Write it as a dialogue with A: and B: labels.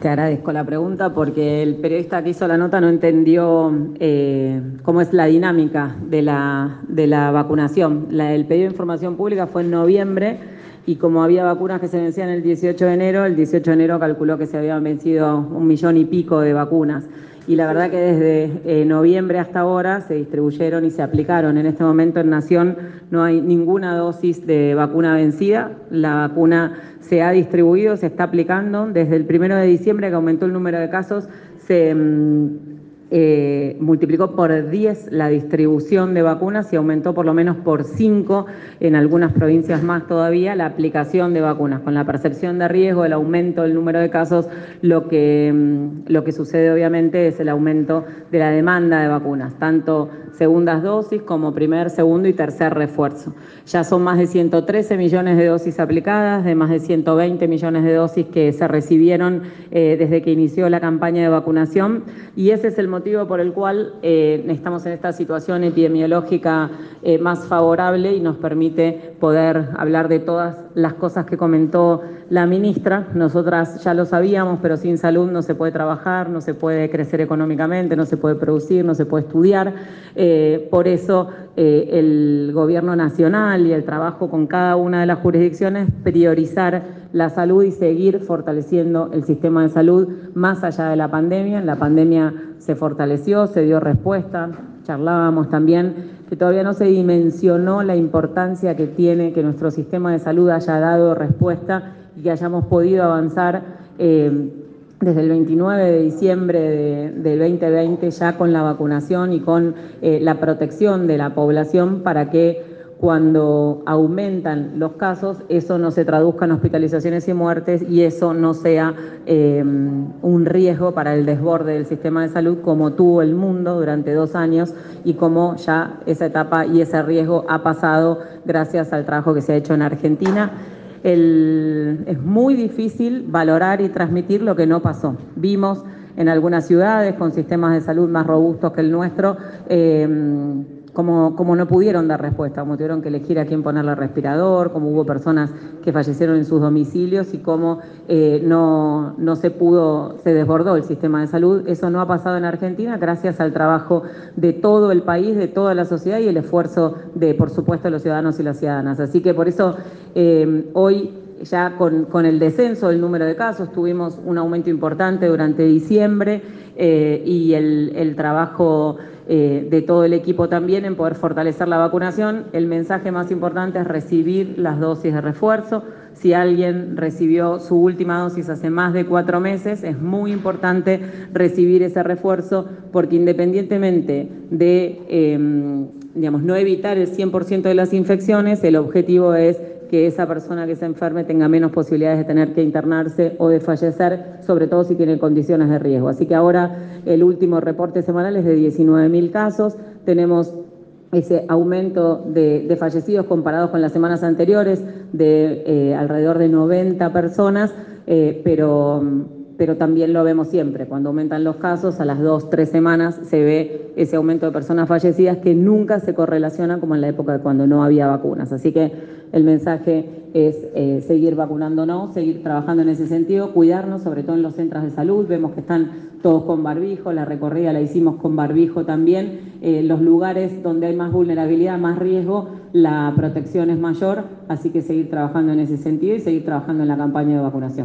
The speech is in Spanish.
A: Te agradezco la pregunta porque el periodista que hizo la nota no entendió eh, cómo es la dinámica de la, de la vacunación. La, el pedido de información pública fue en noviembre y como había vacunas que se vencían el 18 de enero, el 18 de enero calculó que se habían vencido un millón y pico de vacunas y la verdad que desde eh, noviembre hasta ahora se distribuyeron y se aplicaron. En este momento en Nación no hay ninguna dosis de vacuna vencida. La vacuna se ha distribuido, se está aplicando. Desde el primero de diciembre, que aumentó el número de casos, se mm, eh, multiplicó por 10 la distribución de vacunas y aumentó por lo menos por 5 en algunas provincias más todavía la aplicación de vacunas. Con la percepción de riesgo, el aumento del número de casos, lo que, mm, lo que sucede obviamente es el aumento de la demanda de vacunas, tanto segundas dosis como primer, segundo y tercer refuerzo. Ya son más de 113 millones de dosis aplicadas, de más de 120 millones de dosis que se recibieron eh, desde que inició la campaña de vacunación y ese es el motivo por el cual eh, estamos en esta situación epidemiológica eh, más favorable y nos permite poder hablar de todas las cosas que comentó la ministra. Nosotras ya lo sabíamos, pero sin salud no se puede trabajar, no se puede crecer económicamente, no se puede producir, no se puede estudiar. Eh, por eso el gobierno nacional y el trabajo con cada una de las jurisdicciones priorizar la salud y seguir fortaleciendo el sistema de salud más allá de la pandemia. En la pandemia se fortaleció, se dio respuesta, charlábamos también que todavía no se dimensionó la importancia que tiene que nuestro sistema de salud haya dado respuesta y que hayamos podido avanzar eh, desde el 29 de diciembre de, del 2020 ya con la vacunación y con eh, la protección de la población para que cuando aumentan los casos, eso no se traduzca en hospitalizaciones y muertes y eso no sea eh, un riesgo para el desborde del sistema de salud como tuvo el mundo durante dos años y como ya esa etapa y ese riesgo ha pasado gracias al trabajo que se ha hecho en Argentina. Es muy difícil valorar y transmitir lo que no pasó. Vimos en algunas ciudades con sistemas de salud más robustos que el nuestro. Eh, como, no pudieron dar respuesta, como tuvieron que elegir a quién ponerle respirador, como hubo personas que fallecieron en sus domicilios y cómo eh, no, no se pudo, se desbordó el sistema de salud. Eso no ha pasado en Argentina gracias al trabajo de todo el país, de toda la sociedad y el esfuerzo de, por supuesto, los ciudadanos y las ciudadanas. Así que por eso eh, hoy ya con, el descenso del número de casos, tuvimos un aumento importante durante diciembre eh, y el, el trabajo eh, de todo el equipo también en poder fortalecer la vacunación. El mensaje más importante es recibir las dosis de refuerzo. Si alguien recibió su última dosis hace más de cuatro meses, es muy importante recibir ese refuerzo porque independientemente de, em, digamos, no evitar el 100% de las infecciones, el objetivo es que esa persona que se enferme tenga menos posibilidades de tener que internarse o de fallecer, sobre todo si tiene condiciones de riesgo. Así que ahora el último reporte semanal es de 19.000 casos, tenemos ese aumento de, fallecidos comparados con las semanas anteriores de eh, alrededor de 90 personas, eh, pero pero también lo vemos siempre. Cuando aumentan los casos, a las dos, tres semanas se ve ese aumento de personas fallecidas que nunca se correlaciona como en la época de cuando no había vacunas. Así que el mensaje es eh, seguir vacunándonos, seguir trabajando en ese sentido, cuidarnos, sobre todo en los centros de salud. Vemos que están todos con barbijo, la recorrida la hicimos con barbijo también. Eh, los lugares donde hay más vulnerabilidad, más riesgo, la protección es mayor, así que seguir trabajando en ese sentido y seguir trabajando en la campaña de vacunación.